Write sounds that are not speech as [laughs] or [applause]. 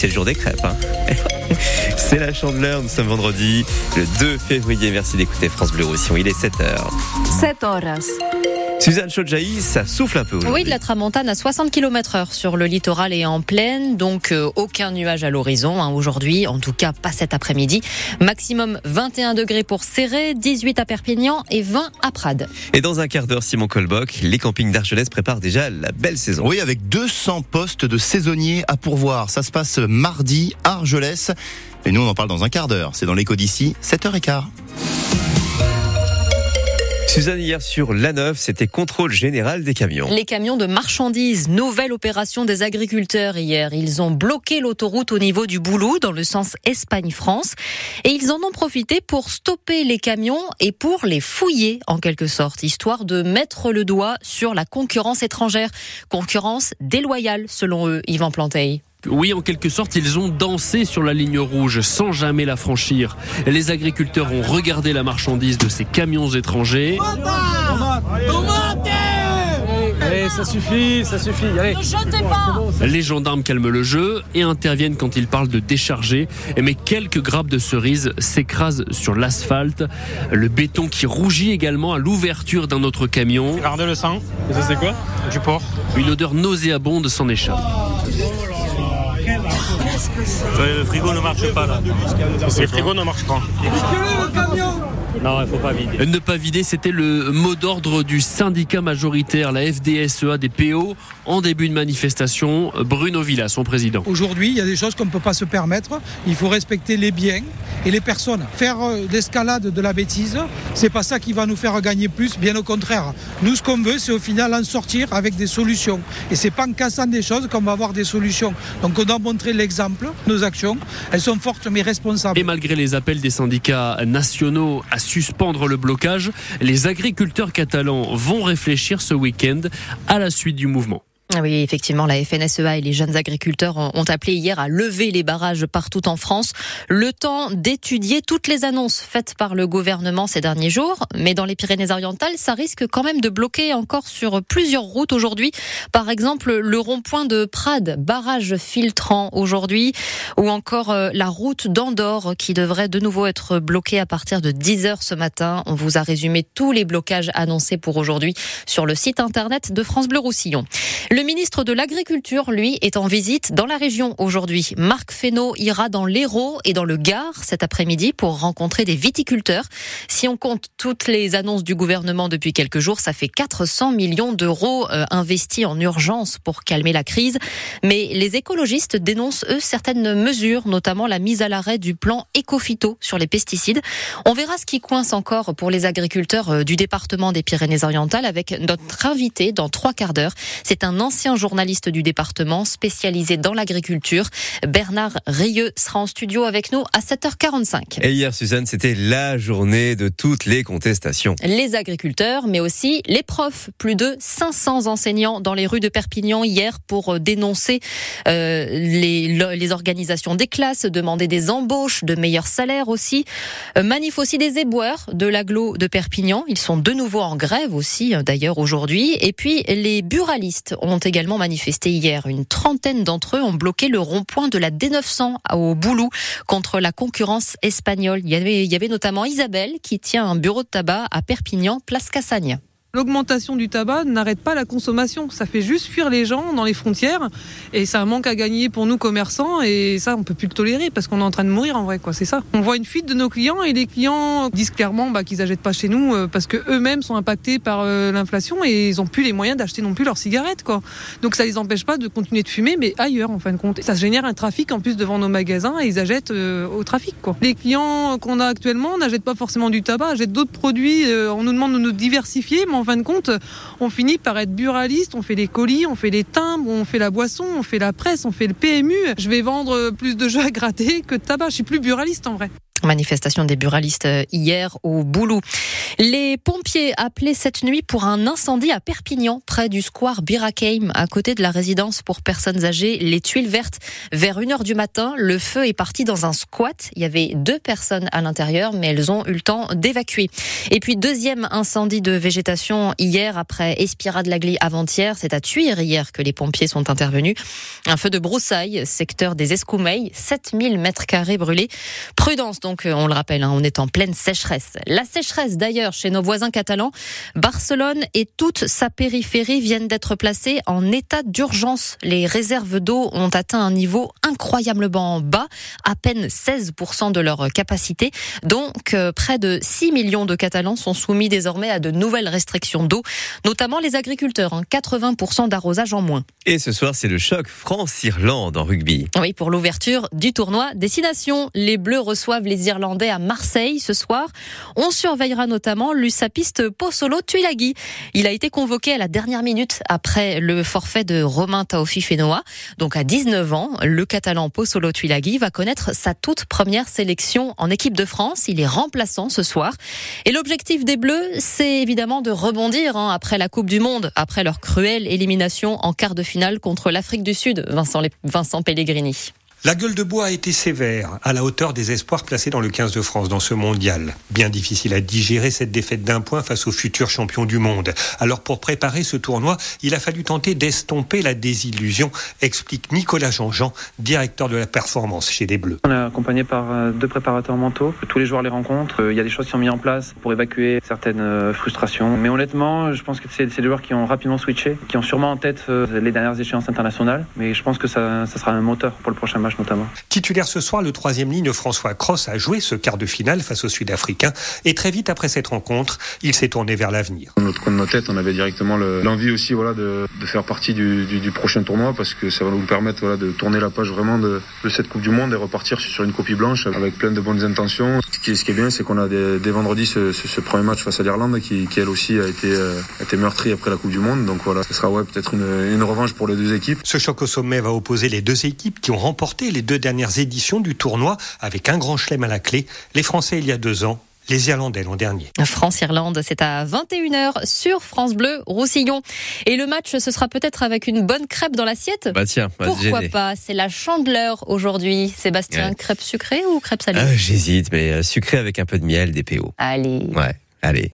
C'est le jour des crêpes. Hein. [laughs] C'est la chandeleur, nous sommes vendredi, le 2 février. Merci d'écouter France Bleu Roussillon, il est 7h. 7 horas. Suzanne Chodjaï, ça souffle un peu. Oui, de la tramontane à 60 km heure sur le littoral et en plaine, donc euh, aucun nuage à l'horizon hein, aujourd'hui, en tout cas pas cet après-midi. Maximum 21 degrés pour Serré, 18 à Perpignan et 20 à Prades. Et dans un quart d'heure, Simon Colboc, les campings d'Argelès préparent déjà la belle saison. Oui, avec 200 postes de saisonniers à pourvoir. Ça se passe mardi à Argelès. Et nous, on en parle dans un quart d'heure. C'est dans l'écho d'ici, 7h15. Suzanne, hier sur l'A9, c'était contrôle général des camions. Les camions de marchandises, nouvelle opération des agriculteurs hier. Ils ont bloqué l'autoroute au niveau du Boulou dans le sens Espagne-France et ils en ont profité pour stopper les camions et pour les fouiller en quelque sorte, histoire de mettre le doigt sur la concurrence étrangère. Concurrence déloyale selon eux, Yvan Planteil. Oui, en quelque sorte, ils ont dansé sur la ligne rouge sans jamais la franchir. Les agriculteurs ont regardé la marchandise de ces camions étrangers. Allez, ça suffit, ça suffit. Allez. Les gendarmes calment le jeu et interviennent quand ils parlent de décharger. Mais quelques grappes de cerises s'écrasent sur l'asphalte. Le béton qui rougit également à l'ouverture d'un autre camion. Regardez le sang. Et ça, c'est quoi? Du porc. Une odeur nauséabonde s'en échappe. Le frigo ne marche pas là. Le frigo ne marche pas. Non, il faut pas vider. Ne pas vider, c'était le mot d'ordre du syndicat majoritaire, la FDSEA des PO, en début de manifestation. Bruno Villa, son président. Aujourd'hui, il y a des choses qu'on ne peut pas se permettre. Il faut respecter les biens et les personnes. Faire euh, l'escalade de la bêtise, c'est pas ça qui va nous faire gagner plus, bien au contraire. Nous, ce qu'on veut, c'est au final en sortir avec des solutions. Et c'est pas en cassant des choses qu'on va avoir des solutions. Donc on doit montrer l'exemple. Nos actions, elles sont fortes mais responsables. Et malgré les appels des syndicats nationaux à suspendre le blocage, les agriculteurs catalans vont réfléchir ce week-end à la suite du mouvement. Ah Oui, effectivement, la FNSEA et les jeunes agriculteurs ont appelé hier à lever les barrages partout en France. Le temps d'étudier toutes les annonces faites par le gouvernement ces derniers jours. Mais dans les Pyrénées-Orientales, ça risque quand même de bloquer encore sur plusieurs routes aujourd'hui. Par exemple, le rond-point de Prades, barrage filtrant aujourd'hui, ou encore euh, la route d'Andorre qui devrait de nouveau être bloquée à partir de 10 heures ce matin. On vous a résumé tous les blocages annoncés pour aujourd'hui sur le site internet de France Bleu Roussillon. Le ministre de l'Agriculture, lui, est en visite dans la région aujourd'hui. Marc Fesneau ira dans l'Hérault et dans le Gard cet après-midi pour rencontrer des viticulteurs. Si on compte toutes les annonces du gouvernement depuis quelques jours, ça fait 400 millions d'euros euh, investis en urgence pour calmer la crise. Mais les écologistes dénoncent, eux, certaines mesures, notamment la mise à l'arrêt du plan écophyto sur les pesticides. On verra ce qui coince encore pour les agriculteurs euh, du département des Pyrénées-Orientales avec notre invité dans trois quarts d'heure. C'est un ancien journaliste du département spécialisé dans l'agriculture. Bernard Rieux sera en studio avec nous à 7h45. Et hier, Suzanne, c'était la journée de toutes les contestations. Les agriculteurs, mais aussi les profs. Plus de 500 enseignants dans les rues de Perpignan hier pour dénoncer euh, les, les organisations des classes, demander des embauches, de meilleurs salaires aussi. Euh, manif aussi des éboueurs de l'agglo de Perpignan. Ils sont de nouveau en grève aussi, d'ailleurs, aujourd'hui. Et puis, les buralistes ont également manifesté hier. Une trentaine d'entre eux ont bloqué le rond-point de la D900 au Boulou contre la concurrence espagnole. Il y avait, il y avait notamment Isabelle qui tient un bureau de tabac à Perpignan, place Cassagne. L'augmentation du tabac n'arrête pas la consommation. Ça fait juste fuir les gens dans les frontières et ça manque à gagner pour nous commerçants et ça on peut plus le tolérer parce qu'on est en train de mourir en vrai quoi. C'est ça. On voit une fuite de nos clients et les clients disent clairement bah, qu'ils n'achètent pas chez nous euh, parce que eux-mêmes sont impactés par euh, l'inflation et ils ont plus les moyens d'acheter non plus leurs cigarettes quoi. Donc ça les empêche pas de continuer de fumer mais ailleurs en fin de compte. Ça génère un trafic en plus devant nos magasins et ils achètent euh, au trafic quoi. Les clients qu'on a actuellement n'achètent pas forcément du tabac, achètent d'autres produits. on nous demande de nous diversifier mais en fin de compte, on finit par être buraliste, on fait les colis, on fait les timbres, on fait la boisson, on fait la presse, on fait le PMU. Je vais vendre plus de jeux à gratter que de tabac. Je suis plus buraliste en vrai. Manifestation des buralistes hier au Boulou. Les pompiers appelés cette nuit pour un incendie à Perpignan, près du square Birakeim, à côté de la résidence pour personnes âgées, les Tuiles Vertes. Vers 1h du matin, le feu est parti dans un squat. Il y avait deux personnes à l'intérieur, mais elles ont eu le temps d'évacuer. Et puis, deuxième incendie de végétation hier après Espira-de-Lagly avant-hier. C'est à Tuire hier que les pompiers sont intervenus. Un feu de broussailles, secteur des Escoumeilles, 7000 mètres carrés brûlés. Prudence donc, on le rappelle, hein, on est en pleine sécheresse. La sécheresse d'ailleurs chez nos voisins catalans. Barcelone et toute sa périphérie viennent d'être placées en état d'urgence. Les réserves d'eau ont atteint un niveau incroyablement bas, à peine 16% de leur capacité. Donc euh, près de 6 millions de Catalans sont soumis désormais à de nouvelles restrictions d'eau, notamment les agriculteurs, hein, 80% d'arrosage en moins. Et ce soir, c'est le choc France-Irlande en rugby. Oui, pour l'ouverture du tournoi Destination. Les Bleus reçoivent les Irlandais à Marseille ce soir. On surveillera notamment l'USAPiste Pozzolo Tuilagi. Il a été convoqué à la dernière minute après le forfait de Romain Taofi Fenoa. Donc à 19 ans, le Catalan Pozzolo Tuilagi va connaître sa toute première sélection en équipe de France. Il est remplaçant ce soir. Et l'objectif des Bleus, c'est évidemment de rebondir hein, après la Coupe du Monde, après leur cruelle élimination en quart de finale contre l'Afrique du Sud, Vincent, Vincent Pellegrini. La gueule de bois a été sévère, à la hauteur des espoirs placés dans le 15 de France dans ce mondial. Bien difficile à digérer cette défaite d'un point face aux futurs champions du monde. Alors pour préparer ce tournoi, il a fallu tenter d'estomper la désillusion, explique Nicolas Jean-Jean, directeur de la performance chez les Bleus. On est accompagné par euh, deux préparateurs mentaux. Tous les joueurs les rencontrent. Euh, il y a des choses qui sont mises en place pour évacuer certaines euh, frustrations. Mais honnêtement, je pense que c'est des joueurs qui ont rapidement switché, qui ont sûrement en tête les dernières échéances internationales. Mais je pense que ça sera un moteur pour le prochain match notamment. Titulaire ce soir, le troisième ligne François Cross a joué ce quart de finale face aux Sud-Africains et très vite après cette rencontre, il s'est tourné vers l'avenir. Dans notre coin de nos têtes, on avait directement l'envie aussi voilà, de, de faire partie du, du, du, prochain tournoi parce que ça va nous permettre voilà, de tourner la page vraiment de, de, cette Coupe du Monde et repartir sur une copie blanche avec plein de bonnes intentions. Ce qui, ce qui est bien, c'est qu'on a dès, dès vendredi ce, ce, ce, premier match face à l'Irlande qui, qui, elle aussi a été, euh, a été meurtri après la Coupe du Monde. Donc voilà, ce sera ouais, peut-être une, une revanche pour les deux équipes. Ce choc au sommet va opposer les deux équipes qui ont remporté les deux dernières éditions du tournoi avec un grand chelem à la clé. Les Français il y a deux ans les Irlandais l'an dernier. France-Irlande, c'est à 21h sur France Bleu Roussillon. Et le match, ce sera peut-être avec une bonne crêpe dans l'assiette? Bah tiens, pourquoi pas? C'est la chandeleur aujourd'hui. Sébastien, ouais. crêpe sucrée ou crêpe salée? Ah, J'hésite, mais sucrée avec un peu de miel, des PO. Allez. Ouais, allez.